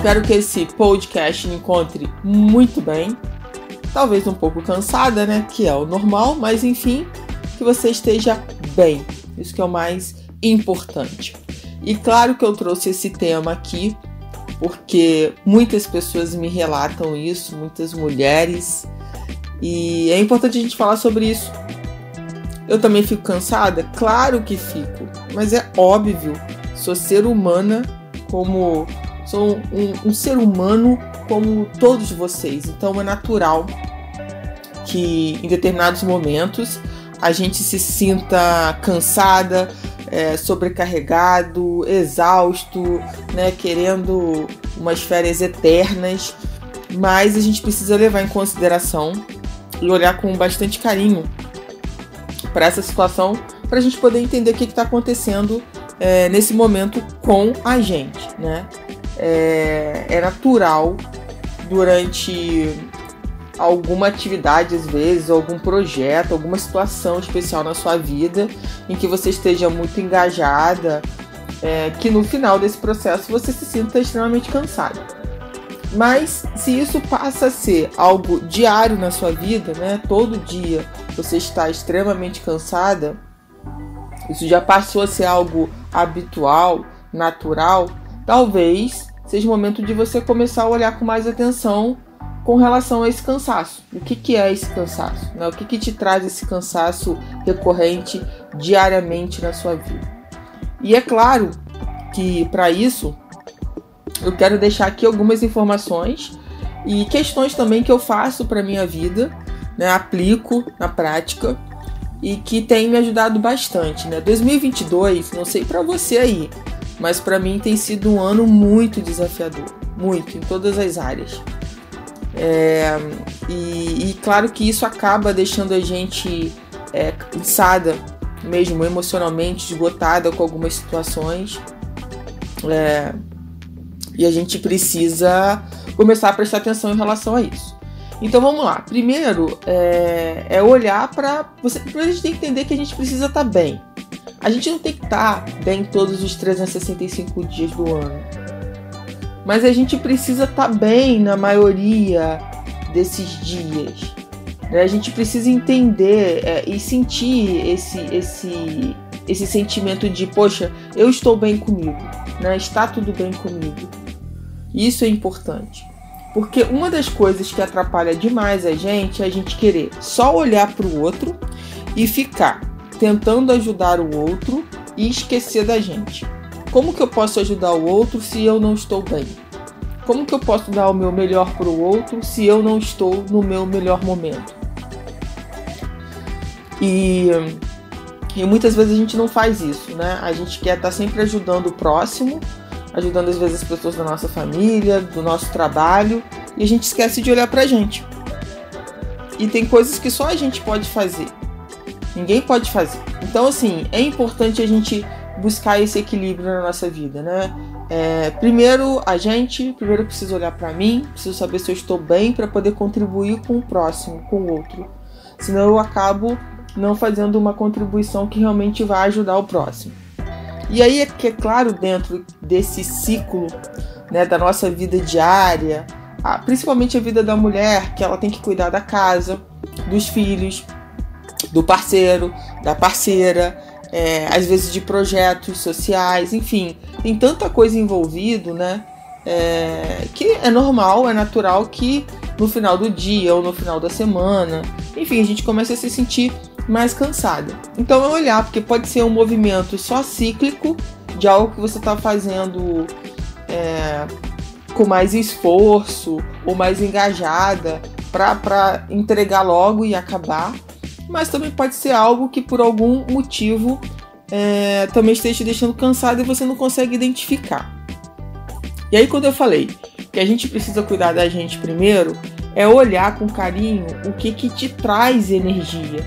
Espero que esse podcast me encontre muito bem. Talvez um pouco cansada, né? Que é o normal, mas enfim, que você esteja bem. Isso que é o mais importante. E claro que eu trouxe esse tema aqui porque muitas pessoas me relatam isso, muitas mulheres, e é importante a gente falar sobre isso. Eu também fico cansada? Claro que fico, mas é óbvio, sou ser humana como Sou um, um ser humano como todos vocês, então é natural que em determinados momentos a gente se sinta cansada, é, sobrecarregado, exausto, né, querendo umas férias eternas, mas a gente precisa levar em consideração e olhar com bastante carinho para essa situação, para a gente poder entender o que está acontecendo é, nesse momento com a gente, né? É, é natural durante alguma atividade, às vezes, algum projeto, alguma situação especial na sua vida em que você esteja muito engajada, é, que no final desse processo você se sinta extremamente cansado. Mas se isso passa a ser algo diário na sua vida, né? Todo dia você está extremamente cansada, isso já passou a ser algo habitual, natural, talvez seja o momento de você começar a olhar com mais atenção com relação a esse cansaço. O que, que é esse cansaço? Né? O que, que te traz esse cansaço recorrente diariamente na sua vida? E é claro que para isso eu quero deixar aqui algumas informações e questões também que eu faço para minha vida, né? aplico na prática e que tem me ajudado bastante. Né? 2022, não sei para você aí, mas para mim tem sido um ano muito desafiador, muito, em todas as áreas. É, e, e, claro que isso acaba deixando a gente é, cansada, mesmo emocionalmente esgotada com algumas situações. É, e a gente precisa começar a prestar atenção em relação a isso. Então vamos lá. Primeiro é, é olhar para. Primeiro a gente tem que entender que a gente precisa estar tá bem. A gente não tem que estar tá bem todos os 365 dias do ano. Mas a gente precisa estar tá bem na maioria desses dias. Né? A gente precisa entender é, e sentir esse, esse, esse sentimento de, poxa, eu estou bem comigo, né? está tudo bem comigo. Isso é importante. Porque uma das coisas que atrapalha demais a gente é a gente querer só olhar para o outro e ficar tentando ajudar o outro e esquecer da gente. Como que eu posso ajudar o outro se eu não estou bem? Como que eu posso dar o meu melhor para o outro se eu não estou no meu melhor momento? E, e muitas vezes a gente não faz isso, né? A gente quer estar sempre ajudando o próximo, ajudando às vezes as pessoas da nossa família, do nosso trabalho, e a gente esquece de olhar pra gente. E tem coisas que só a gente pode fazer. Ninguém pode fazer. Então, assim, é importante a gente buscar esse equilíbrio na nossa vida, né? É, primeiro, a gente, primeiro preciso olhar para mim, preciso saber se eu estou bem para poder contribuir com o próximo, com o outro. Senão eu acabo não fazendo uma contribuição que realmente vai ajudar o próximo. E aí é que é claro dentro desse ciclo, né, da nossa vida diária, principalmente a vida da mulher, que ela tem que cuidar da casa, dos filhos, do parceiro, da parceira, é, às vezes de projetos sociais, enfim, tem tanta coisa envolvido, né? É, que é normal, é natural que no final do dia ou no final da semana, enfim, a gente começa a se sentir mais cansada. Então é olhar, porque pode ser um movimento só cíclico de algo que você está fazendo é, com mais esforço ou mais engajada para entregar logo e acabar mas também pode ser algo que por algum motivo é, também esteja te deixando cansado e você não consegue identificar. E aí quando eu falei que a gente precisa cuidar da gente primeiro é olhar com carinho o que que te traz energia.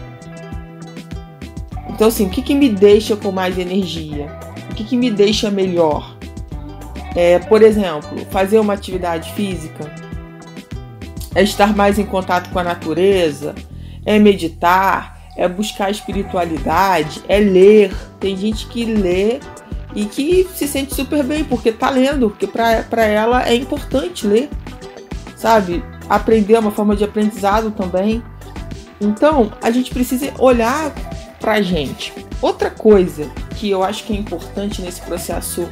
Então assim, o que que me deixa com mais energia? O que que me deixa melhor? É, por exemplo, fazer uma atividade física, é estar mais em contato com a natureza, é meditar, é buscar espiritualidade, é ler. Tem gente que lê e que se sente super bem porque tá lendo, porque para ela é importante ler, sabe? Aprender é uma forma de aprendizado também. Então, a gente precisa olhar pra gente. Outra coisa que eu acho que é importante nesse processo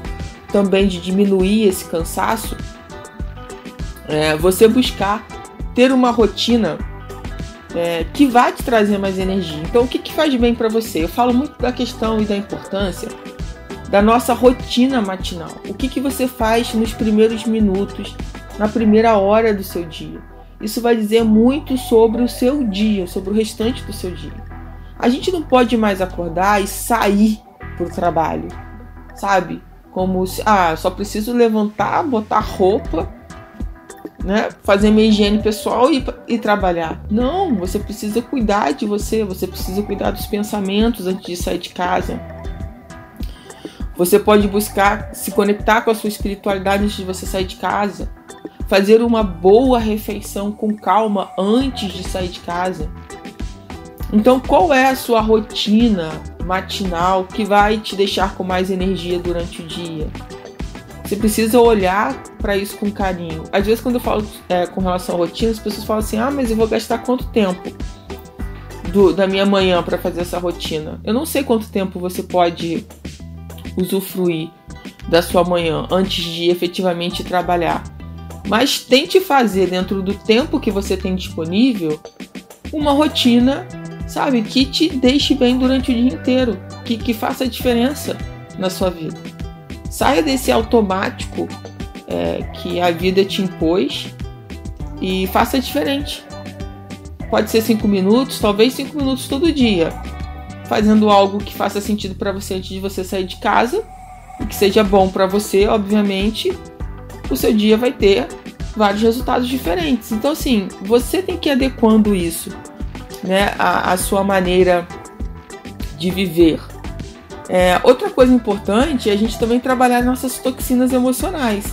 também de diminuir esse cansaço é você buscar ter uma rotina é, que vai te trazer mais energia. Então, o que, que faz bem para você? Eu falo muito da questão e da importância da nossa rotina matinal. O que, que você faz nos primeiros minutos, na primeira hora do seu dia? Isso vai dizer muito sobre o seu dia, sobre o restante do seu dia. A gente não pode mais acordar e sair para o trabalho, sabe? Como se, ah, só preciso levantar, botar roupa, né? Fazer minha higiene pessoal e, e trabalhar. Não, você precisa cuidar de você, você precisa cuidar dos pensamentos antes de sair de casa você pode buscar se conectar com a sua espiritualidade antes de você sair de casa. Fazer uma boa refeição com calma antes de sair de casa. Então, qual é a sua rotina matinal que vai te deixar com mais energia durante o dia? Você precisa olhar para isso com carinho. Às vezes, quando eu falo é, com relação à rotina, as pessoas falam assim: ah, mas eu vou gastar quanto tempo do, da minha manhã para fazer essa rotina? Eu não sei quanto tempo você pode usufruir da sua manhã antes de efetivamente trabalhar. Mas tente fazer dentro do tempo que você tem disponível uma rotina, sabe, que te deixe bem durante o dia inteiro, que, que faça diferença na sua vida. Saia desse automático é, que a vida te impôs e faça diferente. Pode ser cinco minutos, talvez cinco minutos todo dia, fazendo algo que faça sentido para você antes de você sair de casa e que seja bom para você, obviamente, o seu dia vai ter vários resultados diferentes. Então, assim, você tem que ir adequando isso, né, a, a sua maneira de viver. É, outra coisa importante é a gente também trabalhar nossas toxinas emocionais.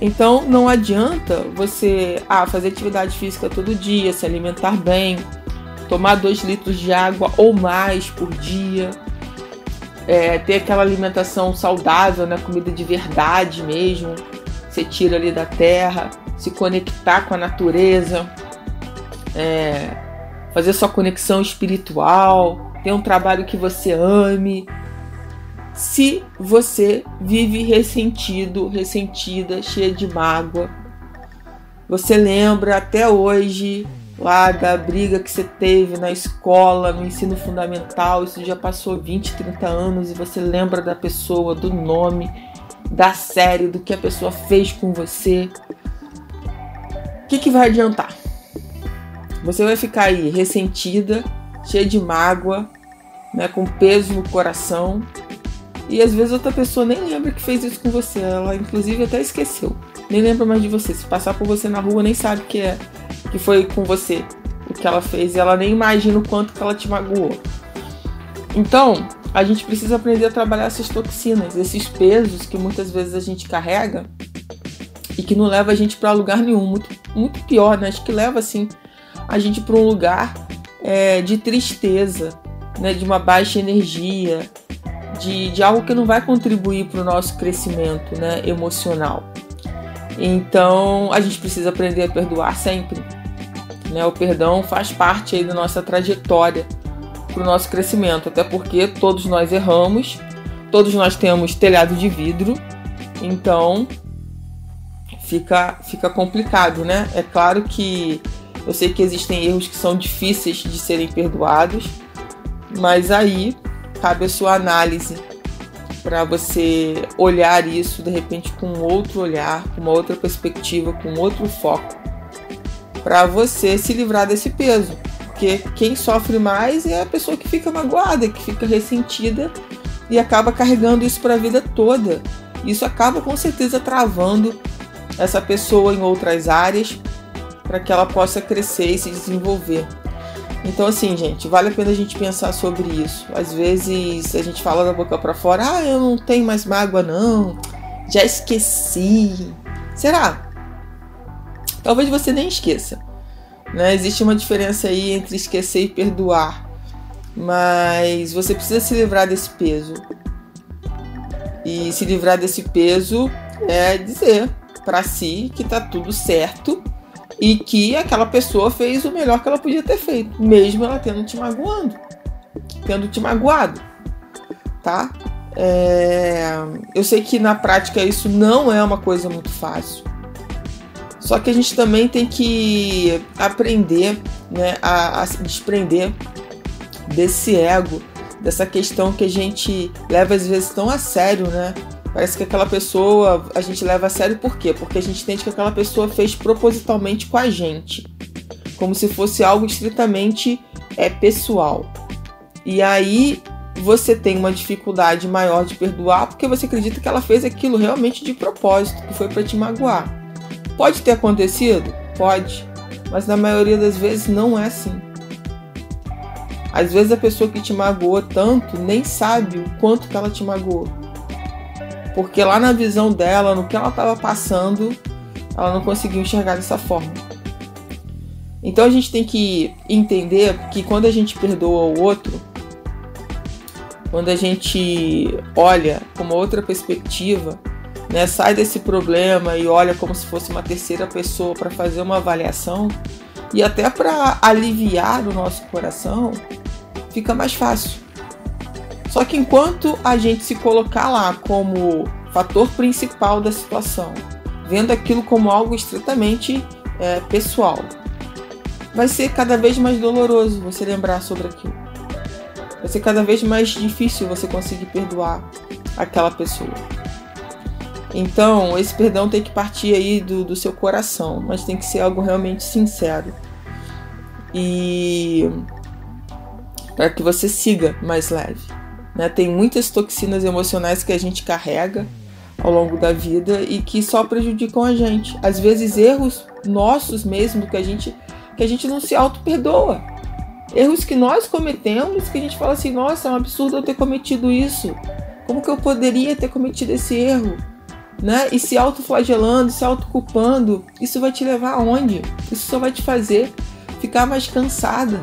Então, não adianta você ah, fazer atividade física todo dia, se alimentar bem, tomar 2 litros de água ou mais por dia, é, ter aquela alimentação saudável, né, comida de verdade mesmo, você tira ali da terra, se conectar com a natureza, é, fazer sua conexão espiritual, ter um trabalho que você ame. Se você vive ressentido, ressentida, cheia de mágoa, você lembra até hoje lá da briga que você teve na escola, no ensino fundamental, isso já passou 20, 30 anos e você lembra da pessoa, do nome, da série, do que a pessoa fez com você. O que, que vai adiantar? Você vai ficar aí ressentida, cheia de mágoa, né, com peso no coração. E às vezes outra pessoa nem lembra que fez isso com você. Ela inclusive até esqueceu. Nem lembra mais de você. Se passar por você na rua, nem sabe que é que foi com você o que ela fez e ela nem imagina o quanto que ela te magoou. Então, a gente precisa aprender a trabalhar essas toxinas, esses pesos que muitas vezes a gente carrega e que não leva a gente para lugar nenhum, muito, muito pior, né? Acho que leva assim a gente para um lugar é, de tristeza, né? De uma baixa energia, de, de algo que não vai contribuir para o nosso crescimento, né? Emocional. Então, a gente precisa aprender a perdoar sempre né? O perdão faz parte aí da nossa trajetória para o nosso crescimento, até porque todos nós erramos, todos nós temos telhado de vidro, então fica, fica complicado, né? É claro que eu sei que existem erros que são difíceis de serem perdoados, mas aí cabe a sua análise para você olhar isso de repente com outro olhar, com uma outra perspectiva, com outro foco para você se livrar desse peso. Porque quem sofre mais é a pessoa que fica magoada, que fica ressentida e acaba carregando isso para a vida toda. Isso acaba com certeza travando essa pessoa em outras áreas para que ela possa crescer e se desenvolver. Então, assim, gente, vale a pena a gente pensar sobre isso. Às vezes a gente fala da boca para fora: ah, eu não tenho mais mágoa, não, já esqueci. Será? Talvez você nem esqueça. Né? Existe uma diferença aí entre esquecer e perdoar. Mas você precisa se livrar desse peso. E se livrar desse peso é dizer para si que tá tudo certo e que aquela pessoa fez o melhor que ela podia ter feito, mesmo ela tendo te magoando, tendo te magoado, tá? É... Eu sei que na prática isso não é uma coisa muito fácil. Só que a gente também tem que aprender né, a, a se desprender desse ego, dessa questão que a gente leva às vezes tão a sério, né? Parece que aquela pessoa a gente leva a sério por quê? Porque a gente entende que aquela pessoa fez propositalmente com a gente, como se fosse algo estritamente é, pessoal. E aí você tem uma dificuldade maior de perdoar porque você acredita que ela fez aquilo realmente de propósito, que foi para te magoar. Pode ter acontecido? Pode. Mas na maioria das vezes não é assim. Às vezes a pessoa que te magoou tanto nem sabe o quanto que ela te magoou. Porque lá na visão dela, no que ela estava passando, ela não conseguiu enxergar dessa forma. Então a gente tem que entender que quando a gente perdoa o outro, quando a gente olha com uma outra perspectiva, né, sai desse problema e olha como se fosse uma terceira pessoa para fazer uma avaliação e até para aliviar o nosso coração, fica mais fácil. Só que enquanto a gente se colocar lá como fator principal da situação, vendo aquilo como algo estritamente é, pessoal, vai ser cada vez mais doloroso você lembrar sobre aquilo. Vai ser cada vez mais difícil você conseguir perdoar aquela pessoa. Então, esse perdão tem que partir aí do, do seu coração, mas tem que ser algo realmente sincero. E para que você siga mais leve. Né? Tem muitas toxinas emocionais que a gente carrega ao longo da vida e que só prejudicam a gente. Às vezes erros nossos mesmo que a gente que a gente não se auto perdoa. Erros que nós cometemos que a gente fala assim, nossa, é um absurdo eu ter cometido isso. Como que eu poderia ter cometido esse erro? Né? E se autoflagelando, se autoculpando, isso vai te levar aonde? Isso só vai te fazer ficar mais cansada,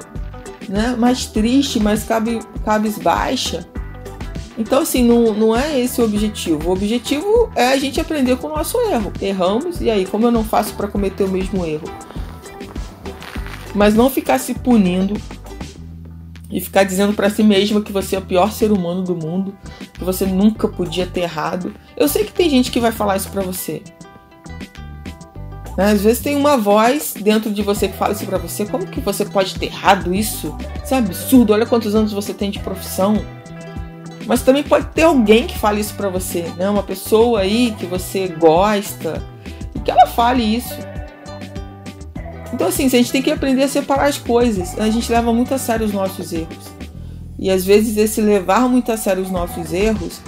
né? mais triste, mais cabe, cabisbaixa. Então, assim, não, não é esse o objetivo. O objetivo é a gente aprender com o nosso erro. Erramos, e aí, como eu não faço para cometer o mesmo erro? Mas não ficar se punindo e ficar dizendo para si mesmo que você é o pior ser humano do mundo, que você nunca podia ter errado. Eu sei que tem gente que vai falar isso para você. Às vezes tem uma voz dentro de você que fala isso pra você. Como que você pode ter errado isso? Isso é absurdo. Olha quantos anos você tem de profissão. Mas também pode ter alguém que fale isso para você, né? Uma pessoa aí que você gosta e que ela fale isso. Então assim, a gente tem que aprender a separar as coisas. A gente leva muito a sério os nossos erros. E às vezes esse levar muito a sério os nossos erros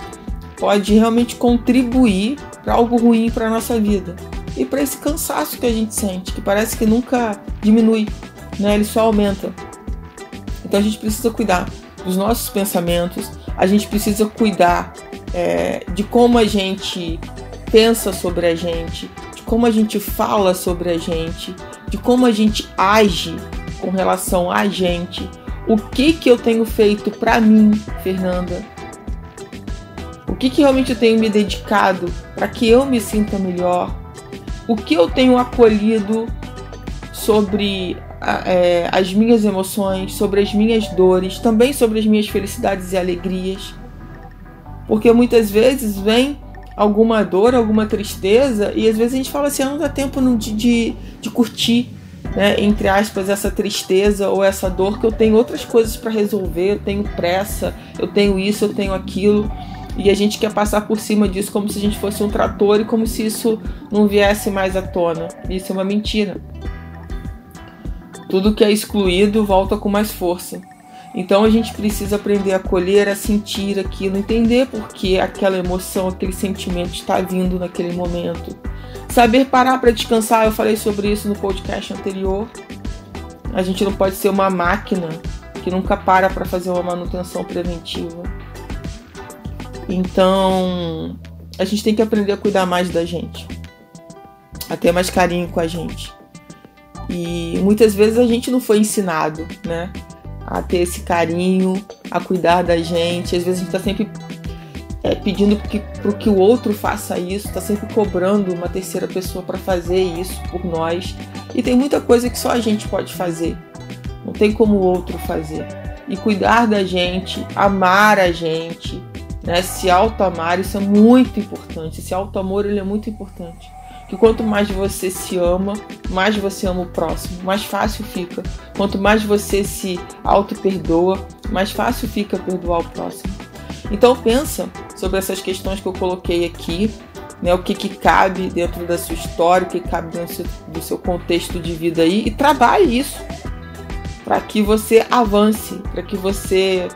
pode realmente contribuir para algo ruim para nossa vida e para esse cansaço que a gente sente, que parece que nunca diminui, né? Ele só aumenta. Então a gente precisa cuidar dos nossos pensamentos, a gente precisa cuidar é, de como a gente pensa sobre a gente, de como a gente fala sobre a gente, de como a gente age com relação a gente. O que que eu tenho feito para mim, Fernanda? O que que realmente eu tenho me dedicado para que eu me sinta melhor? O que eu tenho acolhido sobre é, as minhas emoções, sobre as minhas dores, também sobre as minhas felicidades e alegrias. Porque muitas vezes vem alguma dor, alguma tristeza, e às vezes a gente fala assim: ah, não dá tempo de, de, de curtir, né, entre aspas, essa tristeza ou essa dor, que eu tenho outras coisas para resolver, eu tenho pressa, eu tenho isso, eu tenho aquilo. E a gente quer passar por cima disso como se a gente fosse um trator e como se isso não viesse mais à tona. Isso é uma mentira. Tudo que é excluído volta com mais força. Então a gente precisa aprender a colher, a sentir aquilo, entender por que aquela emoção, aquele sentimento está vindo naquele momento. Saber parar para descansar, eu falei sobre isso no podcast anterior. A gente não pode ser uma máquina que nunca para para fazer uma manutenção preventiva. Então, a gente tem que aprender a cuidar mais da gente, a ter mais carinho com a gente. E muitas vezes a gente não foi ensinado, né? A ter esse carinho, a cuidar da gente. Às vezes a gente está sempre é, pedindo para que o outro faça isso, está sempre cobrando uma terceira pessoa para fazer isso por nós. E tem muita coisa que só a gente pode fazer, não tem como o outro fazer. E cuidar da gente, amar a gente, né? se auto-amar, isso é muito importante. Esse auto-amor ele é muito importante. Que quanto mais você se ama, mais você ama o próximo, mais fácil fica. Quanto mais você se auto-perdoa, mais fácil fica perdoar o próximo. Então pensa sobre essas questões que eu coloquei aqui, né, o que, que cabe dentro da sua história, o que cabe dentro do seu contexto de vida aí e trabalhe isso para que você avance, para que você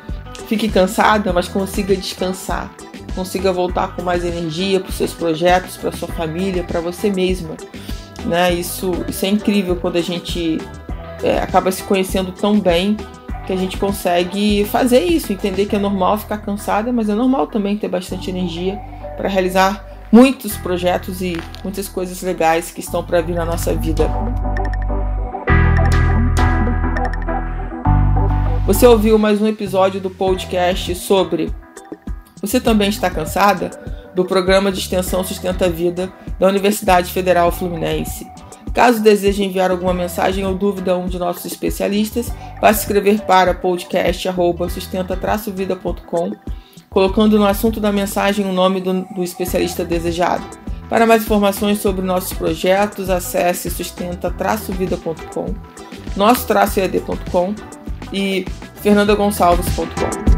fique cansada, mas consiga descansar, consiga voltar com mais energia para os seus projetos, para sua família, para você mesma. Né? Isso, isso é incrível quando a gente é, acaba se conhecendo tão bem que a gente consegue fazer isso, entender que é normal ficar cansada, mas é normal também ter bastante energia para realizar muitos projetos e muitas coisas legais que estão para vir na nossa vida. Você ouviu mais um episódio do podcast sobre Você também está cansada? do programa de extensão Sustenta a Vida da Universidade Federal Fluminense. Caso deseje enviar alguma mensagem ou dúvida a um de nossos especialistas, basta escrever para podcast@sustenta-vida.com, colocando no assunto da mensagem o nome do, do especialista desejado. Para mais informações sobre nossos projetos, acesse sustenta-vida.com, nosso-ed.com e fernandagonçalves.com.